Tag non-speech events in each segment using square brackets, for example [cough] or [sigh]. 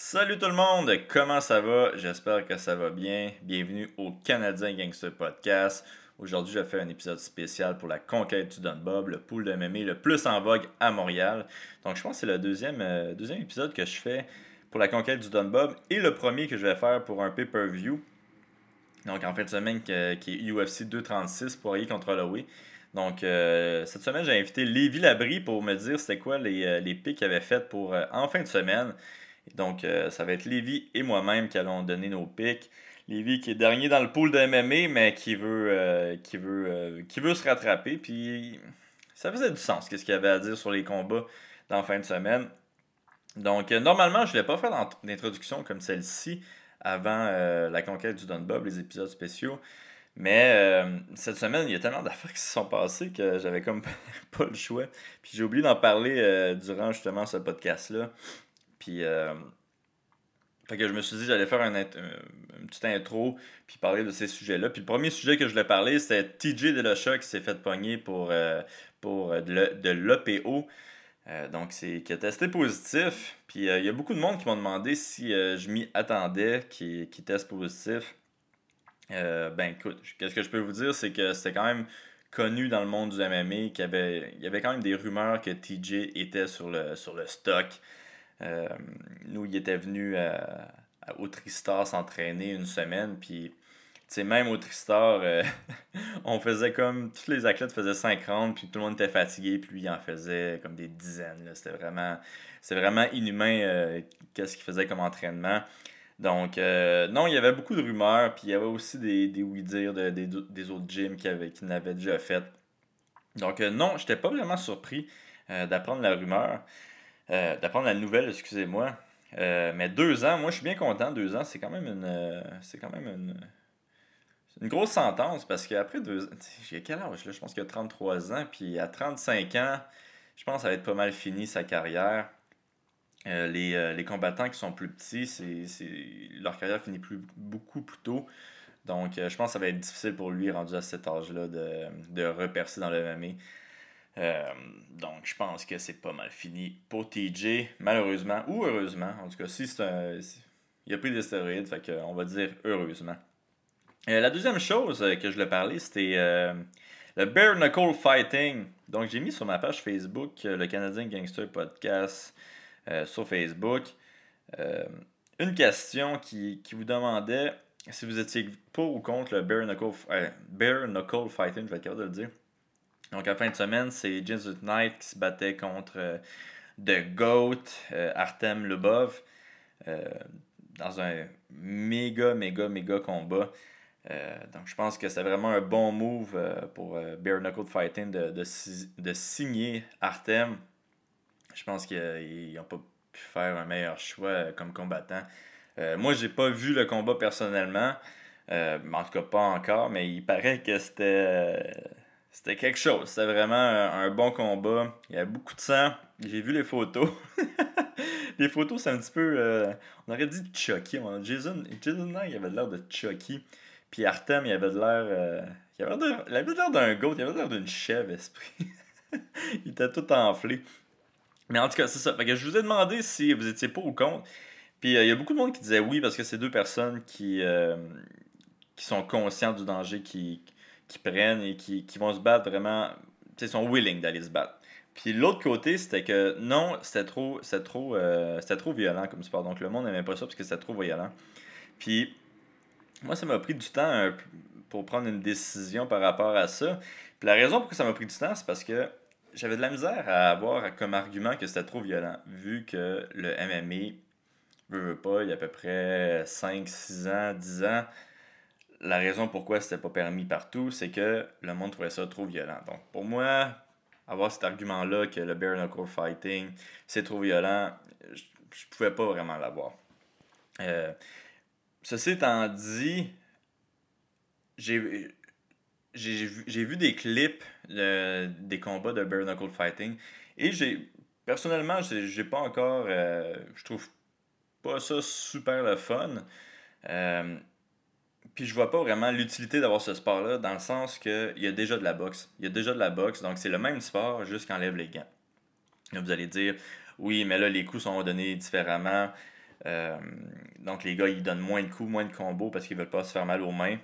Salut tout le monde, comment ça va? J'espère que ça va bien. Bienvenue au Canadien Gangster Podcast. Aujourd'hui, je fais un épisode spécial pour la conquête du Dunbob, le pool de MMA le plus en vogue à Montréal. Donc, je pense que c'est le deuxième, euh, deuxième épisode que je fais pour la conquête du Dunbob et le premier que je vais faire pour un pay-per-view. Donc, en fin de semaine, qui est UFC 236, Poirier contre Holloway. Donc, euh, cette semaine, j'ai invité Lévi Labrie pour me dire c'était quoi les, euh, les pics qu'il avait fait pour en fin de semaine. Donc, euh, ça va être Lévi et moi-même qui allons donner nos pics. Lévi qui est dernier dans le pool de MMA, mais qui veut, euh, qui veut, euh, qui veut se rattraper. Puis, ça faisait du sens, qu'est-ce qu'il avait à dire sur les combats dans la fin de semaine. Donc, normalement, je ne vais pas faire d'introduction comme celle-ci avant la conquête du Dunbob, les épisodes spéciaux. Mais cette semaine, il y a tellement d'affaires qui se sont passées que j'avais comme [laughs] pas le choix. Puis j'ai oublié d'en parler durant justement ce podcast-là. Puis, euh, fait que je me suis dit j'allais faire une, petite intro puis parler de ces sujets-là. Puis le premier sujet que je voulais parler, c'était TJ Delocha qui s'est fait pogner pour, euh, pour euh, de l'OPO. donc, c'est qui a testé positif. Puis il y a beaucoup de monde qui m'ont demandé si je m'y attendais qui, qui teste positif. ben écoute, qu'est-ce que je peux vous dire, c'est que c'était quand même connu dans le monde du MMA qu'il y avait, y avait quand même des rumeurs que TJ était sur le, sur le stock. Euh, nous, il était venu à, au Tristar s'entraîner une semaine, puis même au Tristar, euh, [laughs] on faisait comme. Tous les athlètes faisaient 50, puis tout le monde était fatigué, puis lui, il en faisait comme des dizaines. C'était vraiment, vraiment inhumain euh, qu'est-ce qu'il faisait comme entraînement. Donc, non, il y avait beaucoup de rumeurs, puis il y avait aussi des, des oui-dire de, des, autres gyms qui, avaient, qui l'avaient déjà fait. Donc, non, j'étais pas vraiment surpris d'apprendre la rumeur. Euh, d'apprendre la nouvelle, excusez-moi. Euh, mais deux ans, moi je suis bien content. Deux ans, c'est quand même une. Euh, c'est quand même une. Une grosse sentence parce qu'après deux ans. J'ai quel âge là? Je pense qu'il a 33 ans. Puis à 35 ans, je pense que ça va être pas mal fini sa carrière. les, combattants qui sont plus petits, c'est, leur carrière finit plus, beaucoup plus tôt. Donc, je pense que ça va être difficile pour lui, rendu à cet âge-là, de, de repercer dans le MMA. Euh, donc, je pense que c'est pas mal fini pour TJ, malheureusement, ou heureusement. En tout cas, si c'est un. il a pris des stéroïdes, fait on va dire heureusement. Euh, la deuxième chose euh, que je voulais parler, c'était le Bare Knuckle Fighting. Donc, j'ai mis sur ma page Facebook le Canadien Gangster Podcast sur Facebook une question qui, qui, vous demandait si vous étiez pour ou contre le Bare Knuckle, Bare Knuckle Fighting, je vais être capable de le dire. Donc, à la fin de semaine, c'est Jesus Knight qui se battait contre euh, The Goat, euh, Artem Lubov, euh, dans un méga, méga, méga combat. donc, je pense que c'est vraiment un bon move pour Bare Knuckle Fighting de, de, signer Artem. Je pense qu'ils n'ont pas pu faire un meilleur choix comme combattant. moi, j'ai pas vu le combat personnellement. en tout cas, pas encore, mais il paraît que c'était c'était quelque chose. C'était vraiment un, bon combat. Il y avait beaucoup de sang. J'ai vu les photos. [laughs] les photos, c'est un petit peu. Euh, on aurait dit Chucky. Jason, Jason Knight, il avait l'air de Chucky. Puis Artem, il avait l'air. Euh, il avait l'air d'un goat. Il avait l'air d'une chèvre, esprit. [laughs] il était tout enflé. Mais en tout cas, c'est ça. Fait que je vous ai demandé si vous étiez pour ou contre. Puis euh, il y a beaucoup de monde qui disait oui parce que c'est deux personnes qui, qui sont conscients du danger qui qui prennent et qui, vont se battre vraiment. Ils sont willing d'aller se battre. Puis l'autre côté, c'était que non, c'était trop, c'était trop, euh, trop violent comme sport. Donc le monde n'aimait pas ça parce que c'était trop violent. Puis moi, ça m'a pris du temps pour prendre une décision par rapport à ça. Puis la raison pour ça m'a pris du temps, c'est parce que j'avais de la misère à avoir comme argument que c'était trop violent, vu que le MMA, veut, veut pas, il y a à peu près 5, 6 ans, 10 ans, la raison pourquoi c'était pas permis partout, c'est que le monde trouvait ça trop violent. Donc, pour moi, avoir cet argument-là que le bare knuckle fighting, c'est trop violent, je, ne pouvais pas vraiment l'avoir. Euh, ceci étant dit, j'ai vu, des clips des combats de bare knuckle fighting et j'ai personnellement, j'ai pas encore, euh, je trouve pas ça super le fun. Euh, puis je vois pas vraiment l'utilité d'avoir ce sport-là dans le sens qu'il y a déjà de la boxe. Il y a déjà de la boxe, donc c'est le même sport, juste qu'enlève les gants. Là, vous allez dire, oui, mais là, les coups sont donnés différemment. donc les gars, ils donnent moins de coups, moins de combos parce qu'ils veulent pas se faire mal aux mains.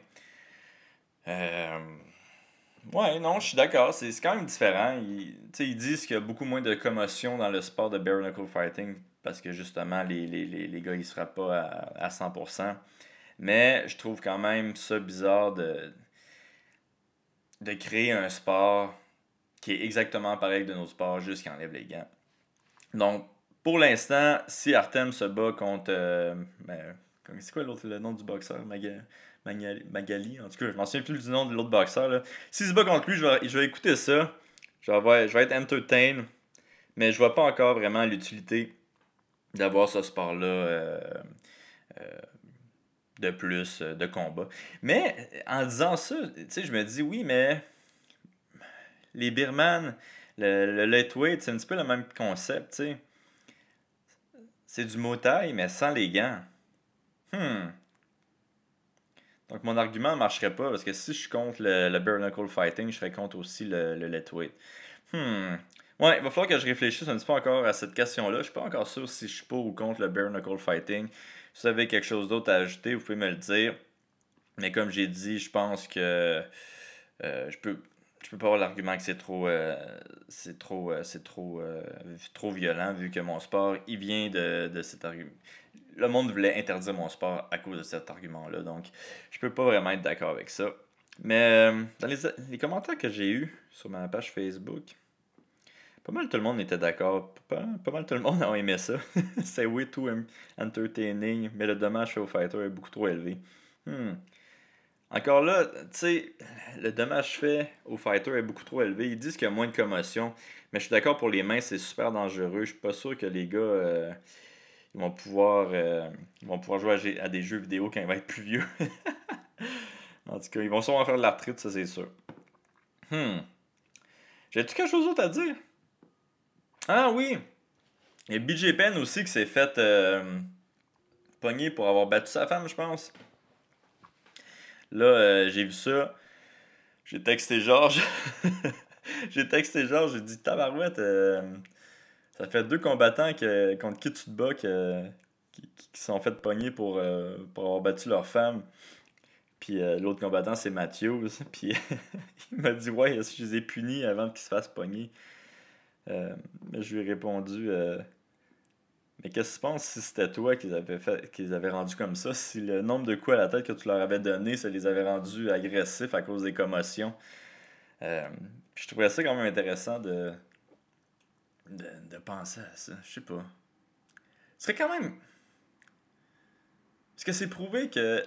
Ouais, non, je suis d'accord. C'est quand même différent. Ils, ils disent qu'il y a beaucoup moins de commotion dans le sport de bare knuckle fighting parce que justement, les, les, les, les gars, ils se frappent pas à, à 100%. Mais je trouve quand même ça bizarre de, de créer un sport qui est exactement pareil de nos sports, juste qui enlève les gants. Donc, pour l'instant, si Artem se bat contre. Euh, ben, c'est quoi l'autre le nom du boxeur? Magali, en tout cas, je m'en souviens plus du nom de l'autre boxeur. S'il se bat contre lui, je vais, je vais écouter ça. Je vais, je vais être entertain. Mais je vois pas encore vraiment l'utilité d'avoir ce sport-là euh, euh, de plus euh, de combat. Mais en disant ça, je me dis oui, mais les Birman, le, le lightweight, c'est un petit peu le même concept, C'est du motail, mais sans les gants. Hmm. Donc mon argument ne marcherait pas parce que si je suis contre le, le bare knuckle fighting, je serais contre aussi le, le lightweight. Hmm. Ouais, il va falloir que je réfléchisse un petit peu encore à cette question-là. Je suis pas encore sûr si je suis pour ou contre le bare knuckle fighting. Si vous avez quelque chose d'autre à ajouter, vous pouvez me le dire. Mais comme j'ai dit, je pense que euh, je peux je peux pas avoir l'argument que c'est trop euh, c'est trop euh, c'est trop trop violent vu que mon sport il vient de, de cet argument. Le monde voulait interdire mon sport à cause de cet argument-là. Donc je peux pas vraiment être d'accord avec ça. Mais dans les, les commentaires que j'ai eus sur ma page Facebook, pas mal tout le monde était d'accord. Pas, mal tout le monde [laughs] a aimé ça. [laughs] c'est way too entertaining, mais le dommage au fighter est beaucoup trop élevé. Hmm. Encore là, tu sais, le dommage fait au fighter est beaucoup trop élevé. Ils disent qu'il y a moins de commotion, mais je suis d'accord pour les mains, c'est super dangereux. Je suis pas sûr que les gars euh, ils vont pouvoir euh, vont pouvoir jouer à, des jeux vidéo quand ils vont être plus vieux. [laughs] en tout cas, ils vont sûrement faire de l'arthrite, ça c'est sûr. Hmm. J'ai-tu quelque chose d'autre à dire? Ah oui! A BJ Penn aussi qui s'est fait euh, pogner pour avoir battu sa femme, je pense. Là, euh, j'ai vu ça. J'ai texté Georges. [laughs] j'ai texté Georges, j'ai dit Tabarouette, euh, ça fait deux combattants contre qui tu te bats qui, qui, sont fait pogner pour, pour avoir battu leur femme. Puis l'autre combattant, c'est Matthews. [laughs] Puis [laughs] il m'a dit Ouais, je les ai punis avant qu'ils se fassent pogner. Euh, je lui ai répondu euh, Mais qu'est-ce que tu penses si c'était toi qu'ils avaient fait qu'ils rendu comme ça, si le nombre de coups à la tête que tu leur avais donné, ça les avait rendus agressifs à cause des commotions. Euh, je trouvais ça quand même intéressant de, de, penser à ça. Je sais pas. Ce serait quand même. Est-ce que c'est prouvé que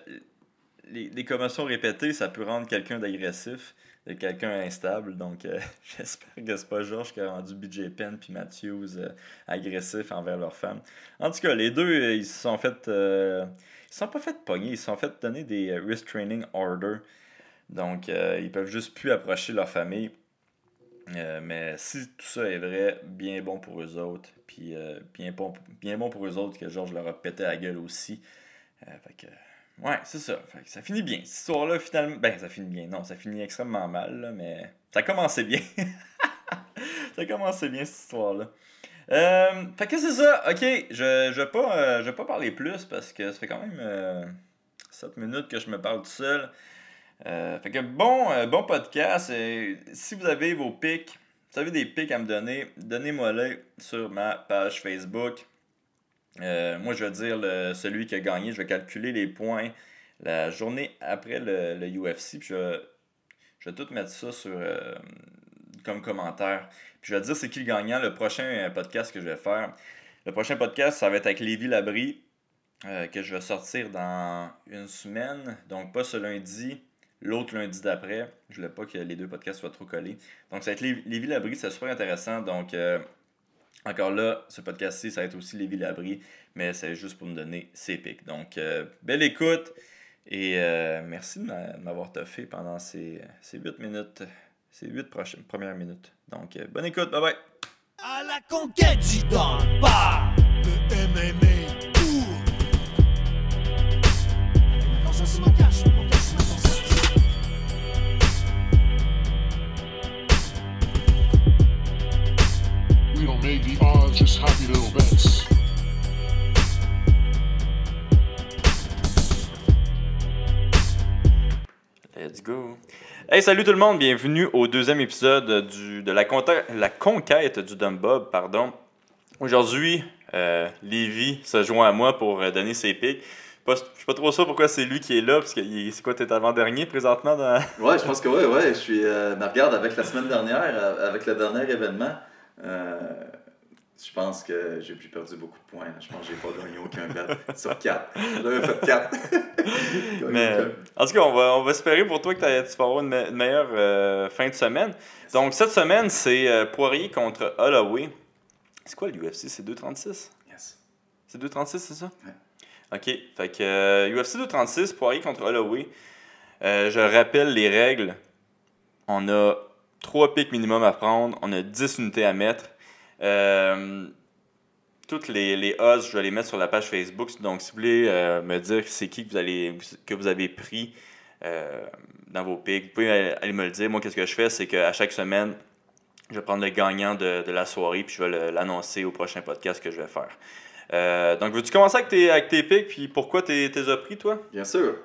les, les commotions répétées, ça peut rendre quelqu'un d'agressif? Quelqu'un instable. Donc, euh, [laughs] j'espère que c'est pas Georges qui a rendu BJ Penn puis Matthews euh, agressifs envers leur femme. En tout cas, les deux, euh, ils se sont fait. ils se sont pas fait pogner, ils se sont fait donner des restraining orders. Donc, ils peuvent juste plus approcher leur famille. mais si tout ça est vrai, bien bon pour eux autres. Puis bien, bon, bien bon pour eux autres que Georges leur a pété la gueule aussi. fait que Ouais, c'est ça. ça finit bien. Cette histoire-là, finalement. Ben, ça finit bien. Non, ça finit extrêmement mal, mais ça commençait bien. [laughs] ça commençait bien, cette histoire-là. Euh, fait que c'est ça. Ok, je, je vais pas, euh, je pas parler plus parce que ça fait quand même euh, 7 minutes que je me parle tout seul. Euh, fait que bon, euh, bon podcast. si vous avez vos pics, vous avez des pics à me donner, donnez-moi-les sur ma page Facebook. Euh, moi, je vais dire celui qui a gagné. Je vais calculer les points la journée après le, le UFC. Puis je, vais tout mettre ça sur, euh, comme commentaire. Puis je vais dire c'est qui le gagnant. Le prochain podcast que je vais faire. Le prochain podcast, ça va être avec Lévi Labrie. Euh, que je vais sortir dans une semaine. Donc, pas ce lundi, l'autre lundi d'après. Je voulais pas que les deux podcasts soient trop collés. Donc, ça va être Lévi Labrie. C'est super intéressant. Donc, encore là, ce podcast-ci, ça va être aussi Lévi Labri, mais c'est juste pour me donner ses pics. Donc, euh, belle écoute et euh, merci de m'avoir toffé pendant ces, ces 8 minutes, ces 8 prochaines, premières minutes. Donc, euh, bonne écoute, bye bye! À la conquête du le MMA happy little. Let's go. Hey, salut tout le monde, bienvenue au deuxième épisode du, de la, la conquête du Dumb Bob. Pardon. Aujourd'hui, euh, Lévi se joint à moi pour euh, donner ses pics. Je suis pas trop sûr pourquoi c'est lui qui est là, parce que c'est quoi, t'es avant-dernier présentement. Ouais, je pense que ouais, ouais. Je suis. Euh, regarde, avec la semaine dernière, euh, avec le dernier événement, je pense que j'ai perdu beaucoup de points. Je pense que j'ai pas gagné aucun bet [laughs] sur 4. J'avais fait 4. [laughs] Mais en tout cas, on va, on va espérer pour toi que tu vas avoir une, meilleure euh, fin de semaine. Donc, cette semaine, c'est euh, Poirier contre Holloway. C'est quoi l'UFC C'est 236 Yes. C'est 236, c'est ça? Ouais. Ok. Fait que UFC 236, Poirier contre Holloway. Euh, je rappelle les règles. On a 3 pics minimum à prendre. On a 10 unités à mettre. Euh, toutes les, les je vais les mettre sur la page Facebook. Donc, si vous voulez euh, me dire c'est qui que vous, allez, que vous avez pris euh, dans vos pics, vous pouvez aller me le dire. Moi, qu'est-ce que je fais, c'est qu'à chaque semaine, je vais prendre le gagnant de, de la soirée, puis je vais l'annoncer au prochain podcast que je vais faire. donc, veux-tu commencer avec tes, avec tes pics, puis pourquoi t'es as pris, toi? Bien sûr.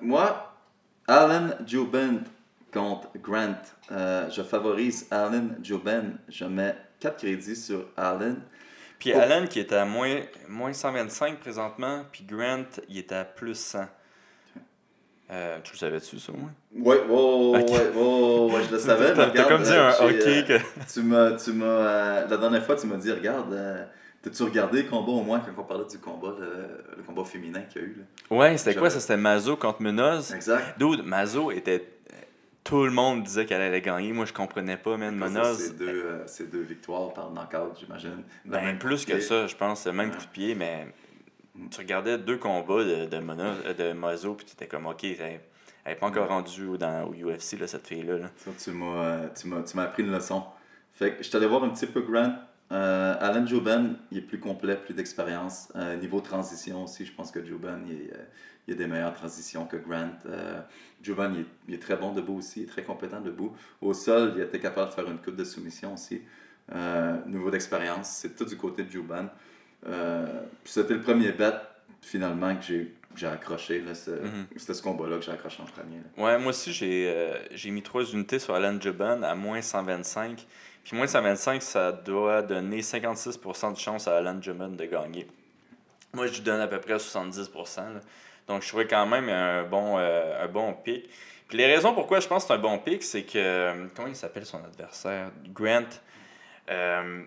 moi, Alan Jubin contre Grant. je favorise Alan Jubin. Je mets 4 crédits sur Allen. Puis Allen qui est à moins, moins 125 présentement, puis Grant, il est à plus 100. Euh, tu le savais-tu, ça, moi? Oui, ouais, ouais, je le [laughs] savais. T'as comme dit un euh, OK euh, que... tu m'as, tu m'as, la dernière fois, tu m'as dit, regarde, t'as-tu regardé le combat au moins quand on parlait du combat, le, combat féminin qu'il y a eu? Là? Ouais, c'était quoi? Ça, c'était Mazo contre Munoz? Exact. Dude, Mazo était tout le monde disait qu'elle allait gagner. Moi, je comprenais pas, même Monoz. C'est deux, euh, deux, victoires par knockout, j'imagine. Ben, plus que ça, je pense. Même coup de pied, mais mm. tu regardais deux combats de, de, Monoz, euh, de Mozo, puis tu étais comme, OK, elle n'est pas encore rendue dans, au UFC, là, cette fille-là. Là. tu m'as appris une leçon. Fait que je t'allais voir un petit peu Grant. Euh, Alan Jouben, il est plus complet, plus d'expérience. niveau transition aussi, je pense que il est il a des meilleures transitions que Grant. Euh, Giovanni, il, est, très bon debout aussi, il est très compétent debout. Au sol, il était capable de faire une coupe de soumission aussi. Euh, niveau d'expérience, c'est tout du côté de Juban. Euh, C'était le premier bet finalement que j'ai j'ai accroché. Mhm. C'était ce combat-là que j'ai accroché en premier. Ouais, moi aussi, j'ai euh, j'ai mis trois unités sur Alan Juban à moins 125. Puis moins 125, ça doit donner 56% de chance à Alan Juban de gagner. Moi, je lui donne à peu près 70%. Là. Donc, je trouvais quand même un bon, euh, un bon pic. Puis les raisons pourquoi je pense que c'est un bon pic, c'est que. Euh, comment il s'appelle son adversaire? Grant. Euh,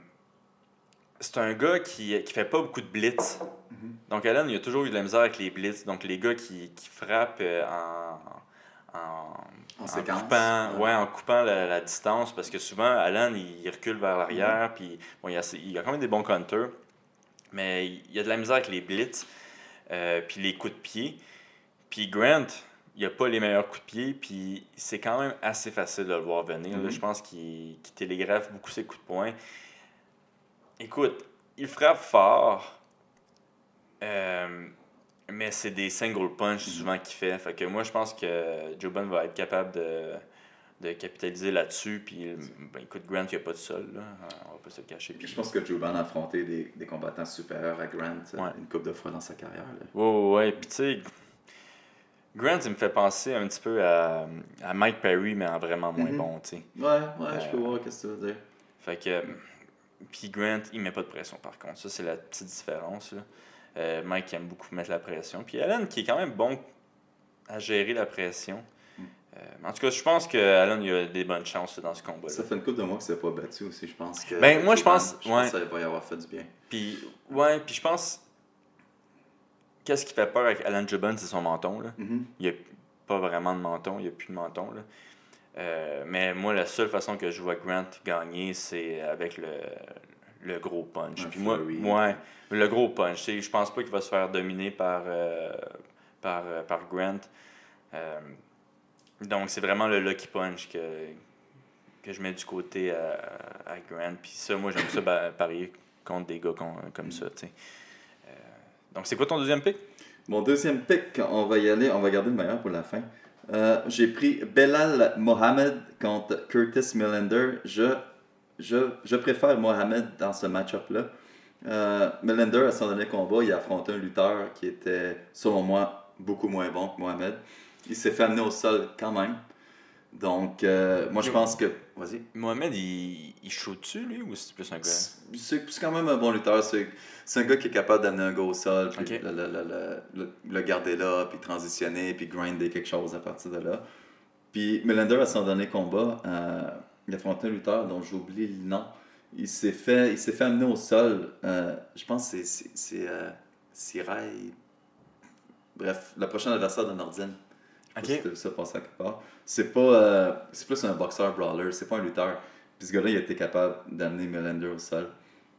c'est un gars qui ne fait pas beaucoup de blitz. Mm-hmm. Donc, Alan, il a toujours eu de la misère avec les blitz. Donc, les gars qui, qui frappent en. En, en, coupant, ouais. en coupant la, distance, parce que souvent, Alan, il recule vers l'arrière, mm-hmm. puis bon, il, a, il a quand même des bons counters, mais il y a de la misère avec les blitz. Euh, puis les coups de pied. Puis Grant, il a pas les meilleurs coups de pied, puis c'est quand même assez facile de le voir venir. Mhm. je pense qu'il télégraphe beaucoup ses coups de poing. Écoute, il frappe fort, euh, mais c'est des single punch souvent qu'il fait. Fait que moi, je pense que Joban va être capable de, de capitaliser là-dessus. Puis, ben, écoute, Grant, il n'y a pas de sol. Là. On va pas se cacher. Puis... Je pense que Joban a affronté des, des combattants supérieurs à Grant euh, une couple de fois dans sa carrière. Là. Ouais, ouais. Puis, tu sais, Grant, il me fait penser un petit peu à, à Mike Perry, mais en vraiment moins mm-hmm. bon, tu sais. Ouais, ouais, je peux voir ce que tu veux dire. Fait que. Puis Grant, il met pas de pression par contre. Ça, c'est la petite différence. Là. Euh, Mike aime beaucoup mettre la pression. Puis Allen, qui est quand même bon à gérer la pression. Euh, en tout cas, je pense que il a des bonnes chances dans ce combat. -là. Ça fait une couple de mois qu'il s'est pas battu aussi, je pense. Que ben, moi, je pense. Je pense que ça va y avoir fait du bien. Puis, ouais, puis je pense. Qu'est-ce qui fait peur avec Alan Jubban, c'est son menton. Là. Mm-hmm. Il n'y a pas vraiment de menton, il n'y a plus de menton. Là. Euh, mais moi, la seule façon que je vois Grant gagner, c'est avec le, le gros punch. Puis moi, ouais, le gros punch. Je pense pas qu'il va se faire dominer par, euh, par, par Grant. Donc, c'est vraiment le lucky punch que, que je mets du côté à, à Grant. Puis ça, moi, j'aime ça parier contre des gars comme, ça. Euh, donc, c'est quoi ton deuxième pick? Mon deuxième pick, on va y aller, on va garder le meilleur pour la fin. Euh, j'ai pris Belal Mohamed contre Curtis Millender. Je, je, je préfère Mohamed dans ce match-up-là. Euh, Millender, à son dernier combat, il a affronté un lutteur qui était, selon moi, beaucoup moins bon que Mohamed. il s'est fait amener au sol quand même. Donc, euh, moi, je pense que. Vas-y. Mohamed, il, il shoot-tu, lui, ou c'est plus un gars? C'est quand même un bon lutteur. C'est un gars qui est capable d'amener un gars au sol, puis le- le- le garder là, puis transitionner, puis grinder quelque chose à partir de là. Puis Melander, à son dernier combat, euh, un lutteur dont j'oublie le nom. Il s'est fait, il s'est fait amener au sol. euh, je pense que c'est- c'est c'est, euh, Sirai. Bref, le prochain adversaire de Nordine. Ok. si vu ça passer à quelque part. C'est pas. euh, c'est plus un boxeur brawler, c'est pas un lutteur. Puis ce gars-là, il a été capable d'amener Melander au sol.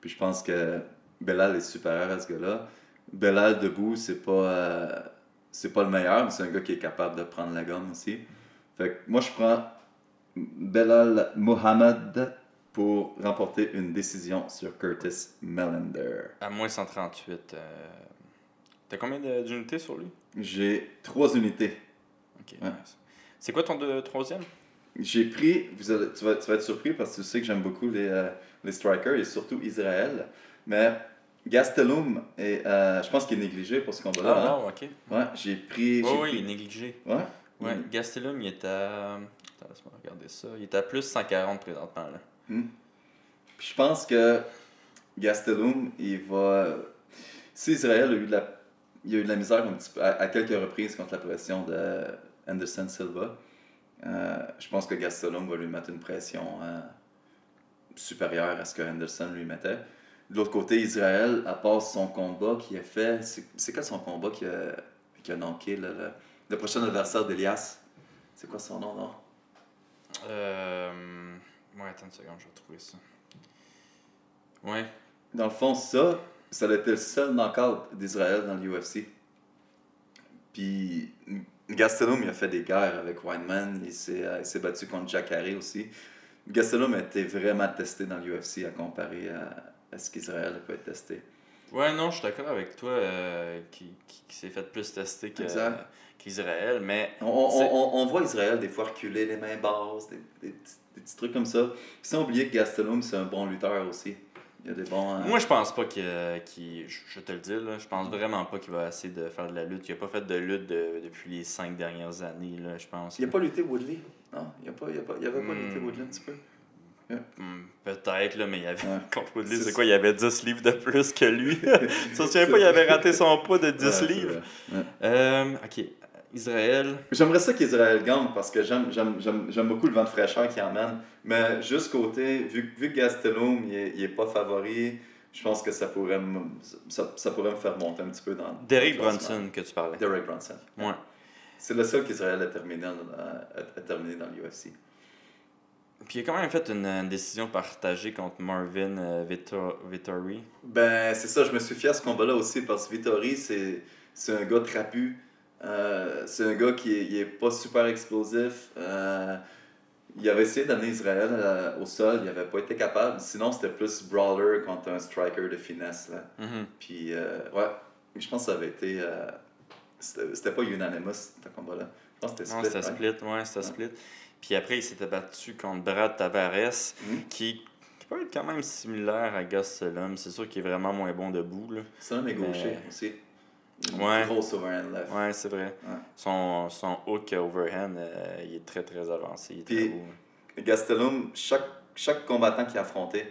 Puis je pense que Belal est supérieur à ce gars-là. Belal debout, c'est pas. euh, c'est pas le meilleur, mais c'est un gars qui est capable de prendre la gomme aussi. Fait que moi, je prends Belal Mohamed pour remporter une décision sur Curtis Melander. À moins 138. euh, T'as combien d'unités sur lui? J'ai trois unités. Ok, Ouais. nice. C'est quoi ton de, troisième? J'ai pris, vous allez- tu, vas, tu vas être surpris parce que tu sais que j'aime beaucoup les, euh, les strikers et surtout Israël. Mais Gastelum, est, euh, je pense qu'il est négligé pour ce combat-là. Ah, hein. wow, ok. Ouais, j'ai pris. J'ai oui, pris- il est négligé. Ouais. Ouais, Gastelum, il est à. Ça. Il est à plus 140 présentement, là. Puis je pense que Gastelum, il va. Si Israël a eu de la, il a eu de la misère à, à quelques reprises contre la pression de Anderson Silva, euh, je pense que Gastelum va lui mettre une pression euh, supérieure à ce que Anderson lui mettait. De l'autre côté, Israël, à part son combat qu'il a fait, c'est quoi son combat qui a, qui a le, le, le prochain adversaire d'Elias? C'est quoi son nom, non? Euh. Ouais, attends une seconde, je vais retrouver ça. Ouais. Dans le fond, ça, ça a été le seul knockout d'Israël dans l'UFC. Puis Gastelum, il a fait des guerres avec Weinman. Il s'est euh, il s'est battu contre Jacare aussi. Gastelum a été vraiment testé dans l'UFC à comparer à, à ce qu'Israël peut être testé. Ouais, non, je suis d'accord avec toi, euh, qui, qui, qui s'est fait plus tester que- Exact. qu'Israël, mais. On, on- on- voit Israël des fois reculer les mains basses, des, des petits, des petits trucs comme ça. Sans oublier que Gastelum, c'est un bon lutteur aussi. Il y a des bons. euh, Moi, je pense pas qu'il. je te le dis, là, je pense vraiment pas qu'il va essayer de faire de la lutte. Il a pas fait de lutte de- depuis les cinq dernières années, là, je pense. Il n'a pas lutté Woodley. Non, il n'y avait pas Hmm. lutté Woodley un petit peu. Hmm, Peut-être, là, mais il y avait. Ouais. [laughs] C'est ça. quoi Il y avait 10 livres de plus que lui. tu te souviens pas, il avait raté son poids de 10 Ouais, c'est livres. Ouais. Euh, ok. Israël. J'aimerais ça qu'Israël gagne parce que j'aime, j'aime, j'aime, j'aime beaucoup le vent de fraîcheur qu'il emmène. Mais juste côté, vu, vu que Gastelum il est, il est pas favori, je pense que ça pourrait, me, ça, ça pourrait me faire monter un petit peu dans Derek. Brunson que tu parlais. Derek Brunson. Ouais. C'est le seul qu'Israël a terminé dans, a, a terminé dans l'UFC. Puis il a quand même fait une, une décision partagée contre Marvin euh, Vittor- Vittori. Ben, c'est ça, je me suis fié à ce combat-là aussi parce que Vittori, c'est, c'est un gars trapu. Euh, c'est un gars qui est, il est pas super explosif. Euh, il avait essayé d'amener Israël euh, au sol, il avait pas été capable. Sinon, c'était plus brawler contre un striker de finesse. Là. Mhm. Puis, ouais, je pense que ça avait été. c'était, c'était pas unanimous, ce combat-là. Je pense que c'était Non, split. c'était right? split, ouais, c'était Ouais. split. Puis après, il s'était battu contre Brad Tavares, Mhm. qui, qui peut être quand même similaire à Gastelum. C'est sûr qu'il est vraiment moins bon debout, là. C'est un est gaucher aussi. Ouais. grosse overhand left. Ouais, c'est vrai. Ouais. Son, son hook overhand, euh, il est très très avancé. Il est très beau. Gastelum, chaque, chaque combattant qu'il a affronté,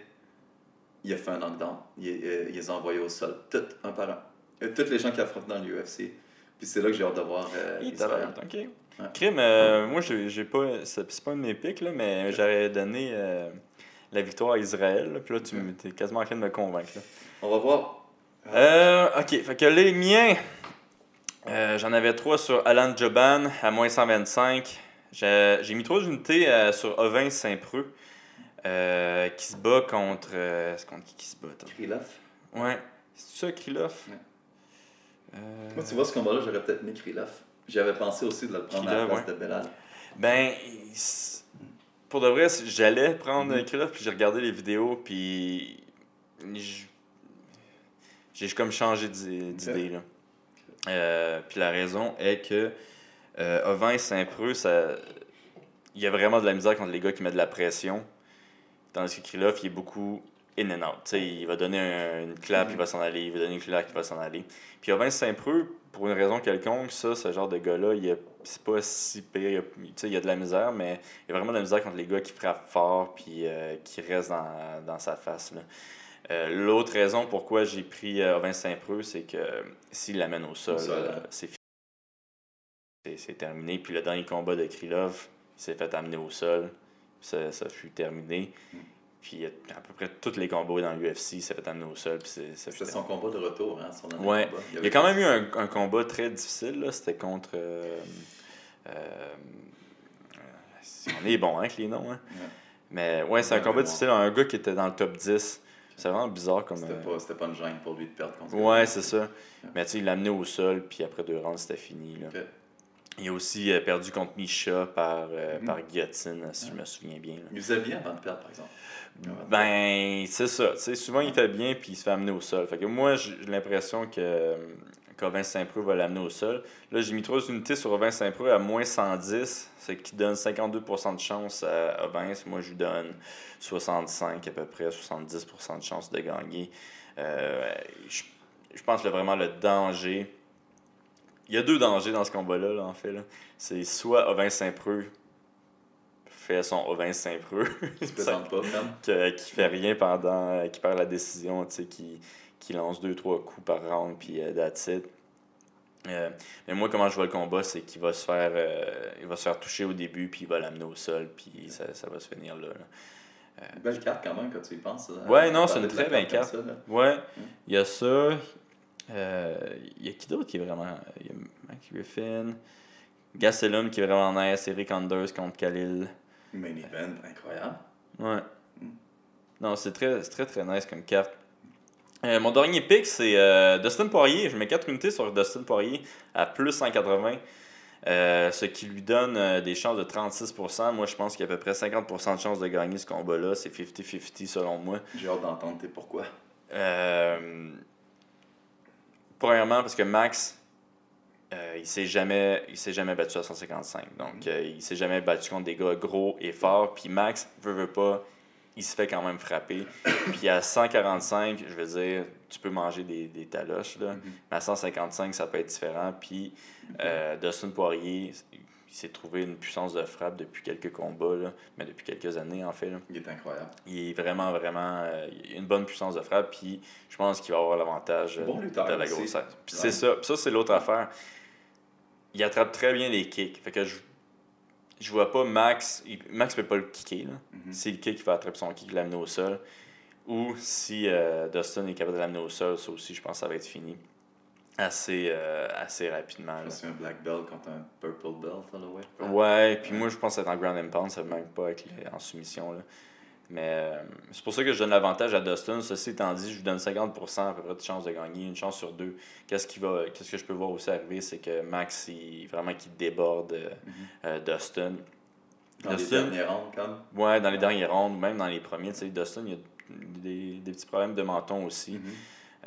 il a fait un knockdown. Il, euh, il les a envoyés au sol, tout un par un. Euh, Tous les gens qu'il a affrontés dans l'UFC. Puis c'est là que j'ai hâte de voir euh, Il ok. Ouais. Crime, euh, moi, j'ai j'ai pas. C'est pas un de mes pics, là, mais j'aurais donné euh, la victoire à Israël. là, Puis là, tu t'es quasiment en train de me convaincre. là. On va voir. Euh, ok, fait que les miens, euh, j'en avais trois sur Alan Joban à moins 125. J'ai j'ai mis trois unités euh, sur Ovin Saint-Preux euh, qui se bat contre. euh, c'est contre qui qui se bat? Krylov. Ouais, c'est ça, Krylov? Ouais. Euh, Moi, tu vois, ce combat-là, j'aurais peut-être mis Krylov. J'avais pensé aussi de le prendre à la place de Belal. Ben, pour de vrai, j'allais prendre Mhm. Krylov, puis j'ai regardé les vidéos, puis j'ai comme changé d'i- d'idée. là. Euh, puis la raison est que euh, Ovin et Saint-Preux, ça... il y a vraiment de la misère contre les gars qui mettent de la pression. Tandis que Krylov, il est beaucoup in and out. sais il va donner un- une clap, il va s'en aller, il va donner une clap, il va s'en aller. Puis Aubin Saint-Preux, pour une raison quelconque, ça, ce genre de gars-là, il est- c'est pas si pire. Il, a- tu sais, il y a de la misère, mais il y a vraiment de la misère contre les gars qui frappent fort puis euh, qui restent dans, dans sa face. là. Euh, L'autre raison pourquoi j'ai pris euh, Aubin Saint-Preux, c'est que s'il l'amène au sol, sol, euh, hein. c'est fini. C'est- terminé. Puis le dernier combat de Krylov, il s'est fait amener au sol. Ça, ça fut terminé. Mm. Puis à peu près tous les combats dans l'UFC, s'est fait amener au sol. C'est- ça son combat de retour, hein, son Ouais. combat. il y a quand même eu un, un combat très difficile. là. C'était contre. Euh, euh, euh, on est bon hein, avec les noms. Hein? Ouais. Mais ouais, c'est un combat difficile. Un gars qui était dans le top 10. C'est vraiment bizarre comme. C'était euh, pas, c'était pas une gêne pour lui de perdre contre Ouais, c'est ça. Mais tu sais, il l'a amené au sol, puis après deux rounds, c'était fini. Là. Il a aussi euh, perdu contre Misha par, euh, Mhm. par guillotine, si je me souviens bien. là. Il faisait bien avant de perdre, par exemple. Ben, c'est ça. Souvent, il fait bien, puis il se fait amener au sol. Fait que moi, j'ai l'impression que euh, Covin Saint-Preux va l'amener au sol. Là, j'ai mis trois unités sur Ovin Saint-Preux à moins 110, ce qui donne 52% de chance à Ovin. Moi, je lui donne 65 à peu près, 70% de chance de gagner. Euh, je, je pense que vraiment le danger. Il y a deux dangers dans ce combat-là, là, en fait. là. C'est soit Ovin Saint-Preux fait son Ovin Saint-Preux. [laughs] [laughs] Que- qui fait rien pendant euh, qui perd la décision, tu sais, qui, qui lance deux trois coups par round puis that's it. Euh, mais moi comment je vois le combat, c'est qu'il va se faire euh, il va se faire toucher au début puis il va l'amener au sol puis ça, ça va se finir là. là. Une belle carte quand même quand tu y penses. hein. Ouais, non, c'est une très belle ça, là. Ouais, il y a ça. Euh, Il y a qui d'autre qui est vraiment il y a Max Griffin, Gastelum qui est vraiment nice, Eric Anders contre Khalil. Main event, incroyable. Ouais. Mm. Non, c'est très, très très nice comme carte. Euh, mon dernier pick, c'est euh, Dustin Poirier. Je mets 4 unités sur Dustin Poirier à plus 180. euh, ce qui lui donne euh, des chances de 36%. Moi, je pense qu'il y a à peu près 50% de chances de gagner ce combat-là. C'est 50-50 selon moi. J'ai hâte d'entendre tes pourquoi. Premièrement, parce que Max, euh, il s'est jamais, il s'est jamais battu à 155. Donc, euh, il s'est jamais battu contre des gars gros et forts. Puis Max, veut, veut pas, il se fait quand même frapper. [coughs] Puis à 145, je veux dire, tu peux manger des, des taloches, là. Mhm. Mais à 155, ça peut être différent. Puis euh, Dustin Poirier, il s'est trouvé une puissance de frappe depuis quelques combats, là, mais depuis quelques années, en fait. là Il est incroyable. il est vraiment, vraiment. euh, il a une bonne puissance de frappe, puis je pense qu'il va avoir l'avantage euh, Bon de la grossesse. Puis c'est ça. Ça, c'est l'autre affaire. Il attrape très bien les kicks. Fait que je, je vois pas Max. il- Max peut pas le kicker. Là. Mhm. Si le kick, il va attraper son kick, l'amener au sol. Ou si euh, Dustin est capable de l'amener au sol, ça aussi, je pense que ça va être fini assez, euh, assez rapidement. là. C'est un black belt contre un purple belt, Holloway. Ouais, puis moi je pense que c'est en ground and pound, ça ne manque pas avec les- en soumission. Là. Mais euh, c'est pour ça que je donne l'avantage à Dustin. Ceci étant dit, je lui donne 50% à peu près de chance de gagner, une chance sur deux. Qu'est-ce qui va, qu'est-ce que je peux voir aussi arriver, c'est que Max, il, vraiment qu'il déborde euh, Mhm. euh, Dustin. Dans les Dustin, derniers rounds, comme. ouais, dans les dernières rondes, même dans les premiers, tu sais, Dustin, il y a des, des petits problèmes de menton aussi. Mhm.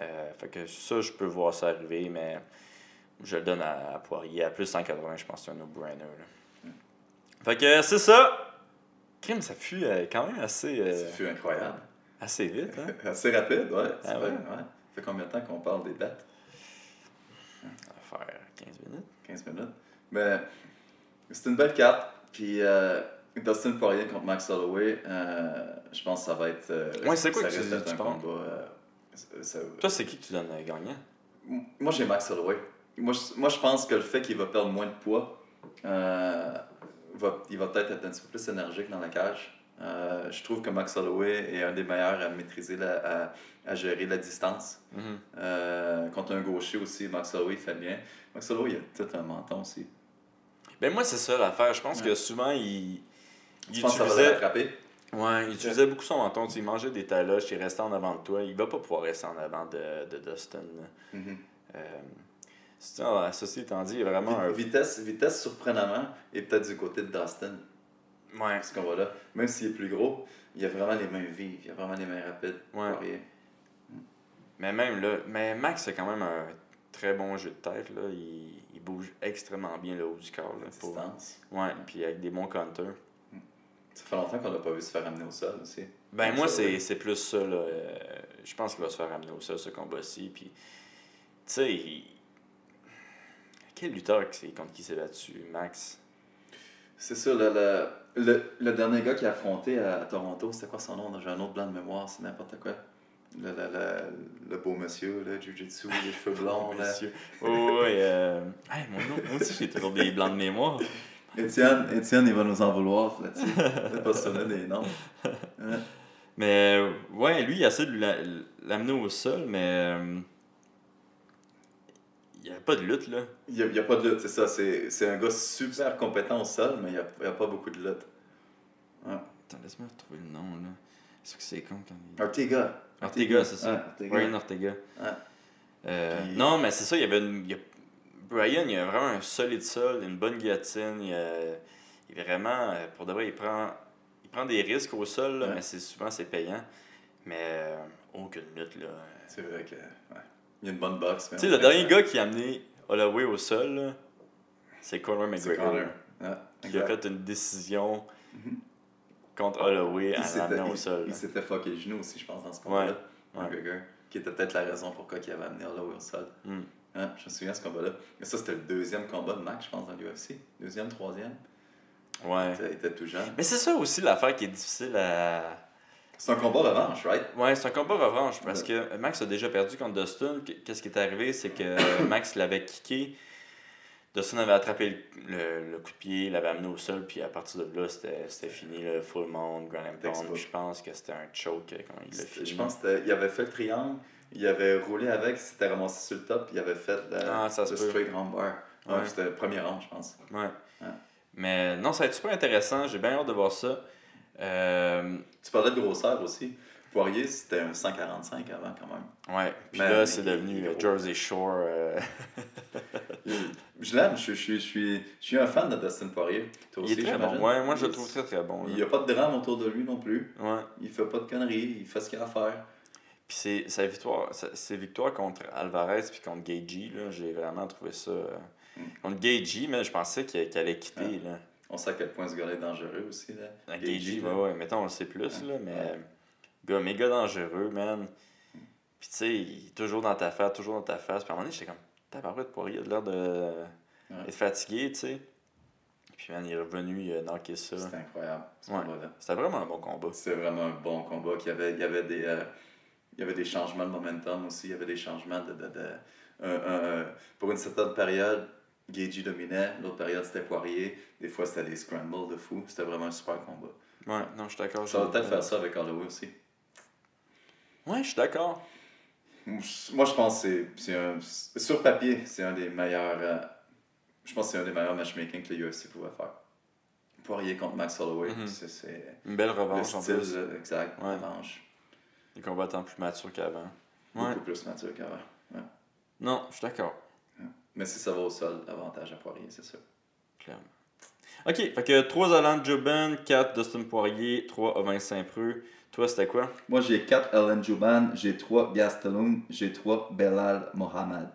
Euh, fait que ça, je peux voir ça arriver, mais je le donne à, à Poirier. À plus 180, je pense que c'est un no-brainer. là. Fait que c'est ça. Crime, ça fut euh, quand même assez, euh, Ça fut incroyable. assez vite. Hein? [laughs] Assez rapide, ouais. Ah vrai, ouais? ouais. Ça fait combien de temps qu'on parle des bêtes Ça va faire 15 minutes. 15 minutes. Mais c'est une belle carte. Puis euh, Dustin Poirier contre Max Holloway, je pense que ça va être. Ouais, c'est quoi ça que tu- risque d'être tu un penses? combat. Ça- Toi, c'est qui que tu donnes gagnant? Moi, j'ai Max Holloway. Moi je, moi, je pense que le fait qu'il va perdre moins de poids, euh, va, il va peut-être être un petit peu plus énergique dans la cage. Euh, je trouve que Max Holloway est un des meilleurs à maîtriser, la, à, à gérer la distance. Mhm. Euh, contre un gaucher aussi, Max Holloway fait bien. Max Holloway, il a tout un menton aussi. Ben, moi, c'est ça l'affaire. Je pense Ouais. que souvent, il, il Je pense que ça va utilisait, rattraper. Ouais, il utilisait beaucoup son menton. Il mangeait des taloches, il restait en avant de toi. Il va pas pouvoir rester en avant de, de Dustin. là. Euh, c'est- ah, ceci étant dit, il y a vraiment un. Vitesse, vitesse surprenamment et peut-être du côté de Dustin. Ouais. Ce combat-là. Même s'il est plus gros, il a vraiment les mains vives, il a vraiment les mains rapides. Ouais. Mais même là, mais Max a quand même un très bon jeu de tête. Là. Il, il bouge extrêmement bien le haut du corps. Là, pour- Distance. Ouais, puis avec des bons counters. Ça fait longtemps qu'on l'a pas vu se faire amener au sol aussi. Ben, Ouais, moi, c'est c'est plus ça. Là. Euh, je pense qu'il va se faire amener au sol, ce combat-ci. Puis, tu sais, il- quel lutteur qui- contre qui s'est battu, Max? C'est ça, le, le, le, le dernier gars qui a affronté à, à Toronto, c'était quoi son nom? J'ai un autre blanc de mémoire, c'est n'importe quoi. Le, le, le, le beau monsieur, le Jiu-Jitsu, les cheveux blonds. là. Monsieur. Oui, oui. euh, hey, mon nom, moi aussi, j'ai toujours des blancs de mémoire. Étienne, Étienne, il va nous en vouloir de [laughs] pas se donner des noms. Ouais. Mais, euh, ouais, lui, il essaie de la- l'amener au sol, mais. euh, il n'y avait pas de lutte, là. Il n'y a, y a pas de lutte, c'est ça. C'est c'est un gars super compétent au sol, mais il n'y a, y a pas beaucoup de lutte. Ouais. Attends, laisse-moi retrouver le nom, là. Est-ce que c'est con quand il. Ortega. Ortega, c'est ça. Ouais, Ortega. Brian Ortega. Euh, Puis- Non, mais c'est ça, il y avait une. y a- Brian, il a vraiment un solide sol, une bonne guillotine. Il, a- il est vraiment. euh, Pour de vrai, il prend, il prend des risques au sol, là, Ouais. mais c'est souvent c'est payant. Mais euh, aucune lutte, là. C'est vrai que. Ouais. Il y a une bonne boxe. Tu sais, le dernier gars qui a amené Holloway au sol, c'est Conor McGregor. Qui a fait une décision Mhm. contre Holloway Il en l'amenant au il- sol. Il s'était fucké les genoux aussi, je pense, dans ce combat-là. Ouais. McGregor. Qui était peut-être la raison pourquoi il avait amené Holloway au sol. Mm. Ouais, je me souviens de ce combat-là. Mais ça, c'était le deuxième combat de Mac, je pense, dans l'UFC. Deuxième, troisième. Ouais. Il était- tout jeune. Mais c'est ça aussi l'affaire qui est difficile à. C'est un combat revanche, right? Ouais, c'est un combat revanche parce que Max a déjà perdu contre Dustin. Qu- Qu'est-ce qui est arrivé, c'est que [coughs] Max l'avait kické. Dustin avait attrapé le, le- le coup de pied, l'avait amené au sol, puis à partir de là, c'était fini, le full mount, Grand and Pound. Je pense que c'était un choke euh, quand il l'a fini. Je pense qu'il avait fait le triangle, il avait roulé avec, il s'était ramassé sur le top, il avait fait le, Ah, ça le straight arm bar. Ouais, Ouais. C'était le premier round, je pense. Ouais. Mais non, ça va être super intéressant. J'ai bien hâte de voir ça. Euh, Tu parlais de grosseur aussi. Poirier, c'était un 145 avant quand même. ouais. Puis Mais- là, c'est devenu. Jersey Shore. euh, Je l'aime, je, je, suis- je, suis, je suis un fan de Dustin Poirier. Toi il est très bon. Ouais, moi, je le trouve très très bon. là. Il n'y a pas de drame autour de lui non plus. Ouais. Il fait pas de conneries, il fait ce qu'il a à faire. Puis c'est sa victoire, sa- ses victoires contre Alvarez puis contre Gagey, là, j'ai vraiment trouvé ça. euh, Mm. Contre Gagey, mais je pensais qu'il allait quitter. Là. On sait à quel point ce gars-là est dangereux aussi. Là. À Gaethje, Gagey, là. ouais, ouais, mettons, on le sait plus, là, mais. Gars, méga dangereux, man. Puis tu sais, il est toujours dans ta face, toujours dans ta face. Puis à un moment donné, j'étais comme, tabarouette, Poirier, il a l'air de. Être fatigué, tu sais. Puis man, il est revenu, il a knocké ça. C'était incroyable, Ouais. C'était vraiment un bon combat. C'était vraiment un bon combat. qu'il y avait, il, y avait des, euh, il y avait des changements de momentum aussi. Il y avait des changements de. de, de un- un- pour une certaine période, Gagey dominait. L'autre période, c'était Poirier. Des fois, c'était des scrambles de fou. C'était vraiment un super combat. Ouais, non, je suis d'accord. Ça va peut-être faire ça avec Holloway aussi. Ouais, je suis d'accord. Moi, je pense que c'est- c'est un. Sur papier, c'est un des meilleurs. euh, je pense que c'est un des meilleurs matchmaking que le UFC pouvait faire. Poirier contre Max Holloway, Mhm. c'est- c'est Une belle le revanche en plus. exact, Ouais. revanche. Des combattants plus matures qu'avant. Ouais. Beaucoup plus mature qu'avant. Ouais. Non, je suis d'accord. Mais si ça va au sol, avantage à Poirier, c'est sûr. Clairement. Ok, fait que 3 Alan Joban, 4 Dustin Poirier, 3 Ovin Saint-Preux. Toi, c'était quoi? Moi, j'ai 4 Ellen Jouban, j'ai 3 Gastelum, j'ai 3 Belal Mohamed.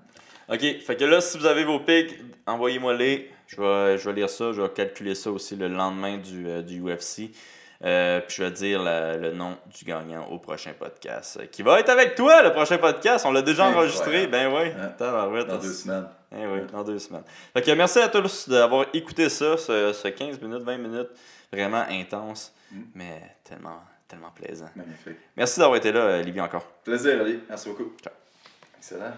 Ok, fait que là, si vous avez vos pics, envoyez-moi les. Je vais, je vais lire ça, je vais calculer ça aussi le lendemain du, euh, du UFC. Euh, puis je vais dire la- le nom du gagnant au prochain podcast. euh, qui va être avec toi, le prochain podcast. On l'a déjà Incroyable. enregistré. Ben oui. Ouais. Tabarouette. Dans deux semaines. Eh oui, dans deux semaines. Fait que merci à tous d'avoir écouté ça, ce, ce 15 minutes, 20 minutes, vraiment intense, Mm. mais tellement, tellement plaisant. Magnifique. Merci d'avoir été là, Livy, encore. Plaisir, Ali. Merci beaucoup. Ciao. Excellent.